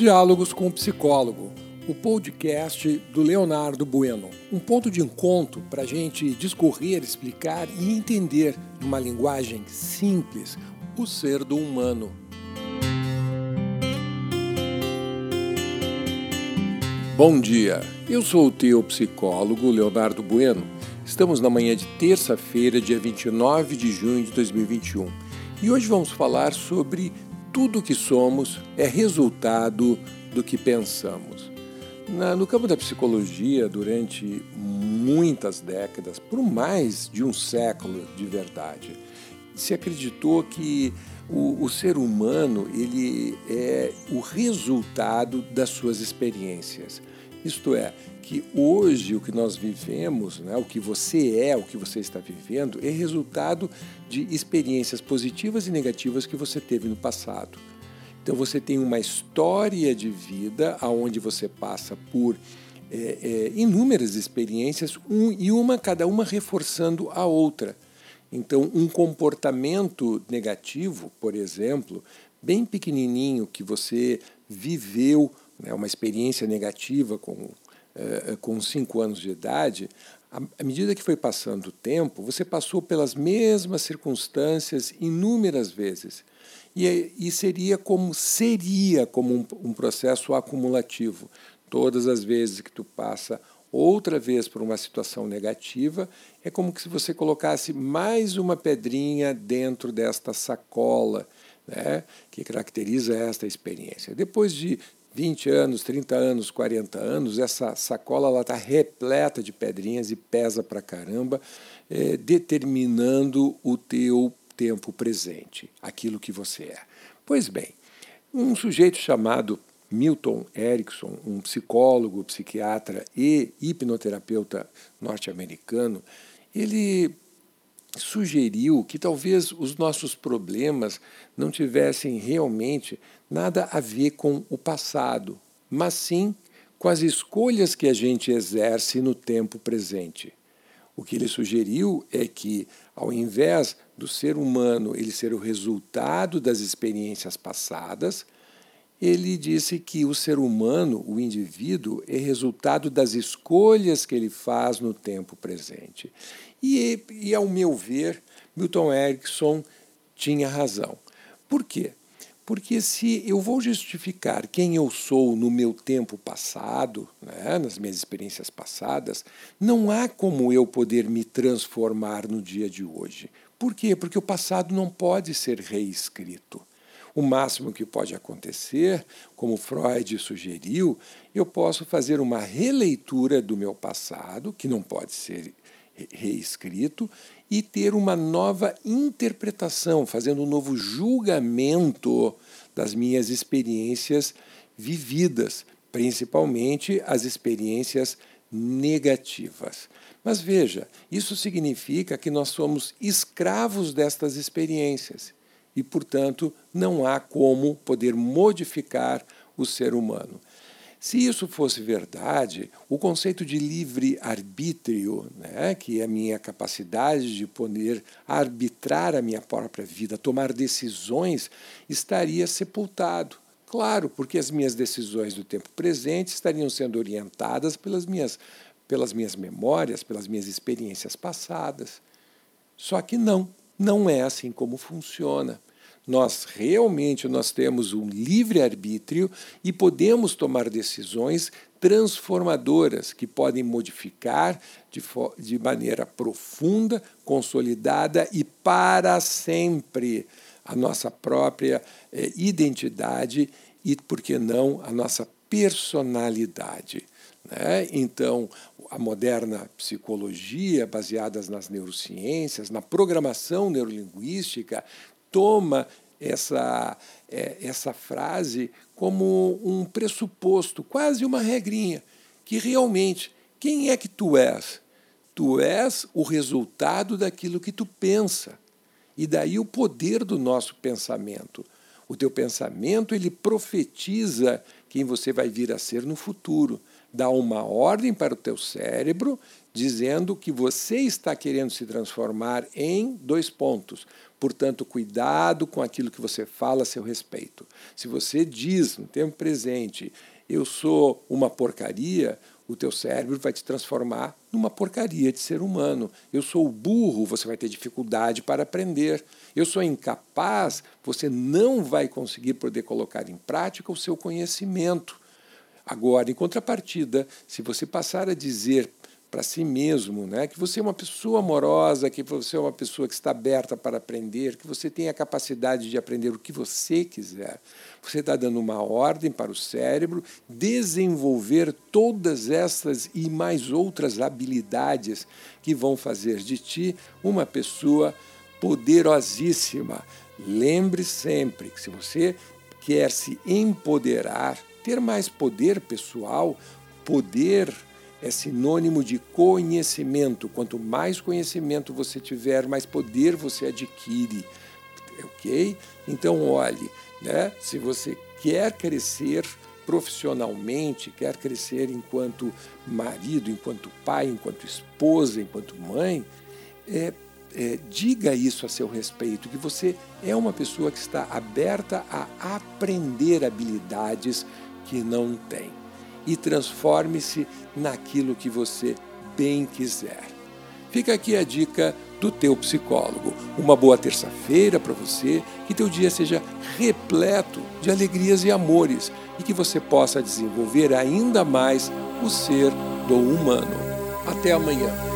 Diálogos com o Psicólogo, o podcast do Leonardo Bueno. Um ponto de encontro para a gente discorrer, explicar e entender, numa linguagem simples, o ser do humano. Bom dia, eu sou o teu psicólogo Leonardo Bueno. Estamos na manhã de terça-feira, dia 29 de junho de 2021. E hoje vamos falar sobre tudo o que somos é resultado do que pensamos. Na, no campo da psicologia, durante muitas décadas, por mais de um século de verdade, se acreditou que o, o, ser humano ele é o resultado das suas experiências. Isto é, que hoje o que nós vivemos, né, o que você é, o que você está vivendo, é resultado de experiências positivas e negativas que você teve no passado. Então você tem uma história de vida aonde você passa por é, é, inúmeras experiências um, e uma cada uma reforçando a outra. Então um comportamento negativo, por exemplo, bem pequenininho que você viveu né, uma experiência negativa com, é, com cinco anos de idade, à medida que foi passando o tempo, você passou pelas mesmas circunstâncias inúmeras vezes. E, e seria como seria como um, um processo acumulativo. Todas as vezes que tu passa outra vez por uma situação negativa, é como se você colocasse mais uma pedrinha dentro desta sacola né, que caracteriza esta experiência. Depois de 20 anos, 30 anos, 40 anos, essa sacola está repleta de pedrinhas e pesa para caramba, é, determinando o teu tempo presente, aquilo que você é. Pois bem, um sujeito chamado Milton Erickson, um psicólogo, psiquiatra e hipnoterapeuta norte-americano, ele sugeriu que talvez os nossos problemas não tivessem realmente nada a ver com o passado, mas sim com as escolhas que a gente exerce no tempo presente. O que ele sugeriu é que, ao invés do ser humano ele ser o resultado das experiências passadas, ele disse que o ser humano, o indivíduo, é resultado das escolhas que ele faz no tempo presente. E, e ao meu ver, Milton Erickson tinha razão. Por quê? Porque se eu vou justificar quem eu sou no meu tempo passado, né, nas minhas experiências passadas, não há como eu poder me transformar no dia de hoje. Por quê? Porque o passado não pode ser reescrito. O máximo que pode acontecer, como Freud sugeriu, eu posso fazer uma releitura do meu passado, que não pode ser reescrito, e ter uma nova interpretação, fazendo um novo julgamento das minhas experiências vividas, principalmente as experiências negativas. Mas veja, isso significa que nós somos escravos destas experiências e, portanto, não há como poder modificar o ser humano. Se isso fosse verdade, o conceito de livre-arbítrio, né, que é a minha capacidade de poder arbitrar a minha própria vida, tomar decisões, estaria sepultado. Claro, porque as minhas decisões do tempo presente estariam sendo orientadas pelas minhas, pelas minhas memórias, pelas minhas experiências passadas. Só que não, não é assim como funciona nós realmente nós temos um livre arbítrio e podemos tomar decisões transformadoras que podem modificar de, de maneira profunda, consolidada e para sempre a nossa própria eh, identidade e, por que não, a nossa personalidade. Né? Então, a moderna psicologia, baseadas nas neurociências, na programação neurolinguística, toma essa, é, essa frase como um pressuposto, quase uma regrinha, que realmente, quem é que tu és? Tu és o resultado daquilo que tu pensa. E daí o poder do nosso pensamento. O teu pensamento ele profetiza quem você vai vir a ser no futuro. Dá uma ordem para o teu cérebro dizendo que você está querendo se transformar em dois pontos. Portanto, cuidado com aquilo que você fala a seu respeito. Se você diz no tempo presente, eu sou uma porcaria, o teu cérebro vai te transformar numa porcaria de ser humano. Eu sou burro, você vai ter dificuldade para aprender. Eu sou incapaz, você não vai conseguir poder colocar em prática o seu conhecimento. Agora, em contrapartida, se você passar a dizer para si mesmo, né? que você é uma pessoa amorosa, que você é uma pessoa que está aberta para aprender, que você tem a capacidade de aprender o que você quiser. Você está dando uma ordem para o cérebro desenvolver todas essas e mais outras habilidades que vão fazer de ti uma pessoa poderosíssima. Lembre sempre que se você quer se empoderar, ter mais poder pessoal, poder é sinônimo de conhecimento. Quanto mais conhecimento você tiver, mais poder você adquire. Ok? Então, olhe, né? se você quer crescer profissionalmente, quer crescer enquanto marido, enquanto pai, enquanto esposa, enquanto mãe, é, é, diga isso a seu respeito, que você é uma pessoa que está aberta a aprender habilidades que não tem e transforme-se naquilo que você bem quiser. Fica aqui a dica do teu psicólogo. Uma boa terça-feira para você, que teu dia seja repleto de alegrias e amores e que você possa desenvolver ainda mais o ser do humano. Até amanhã.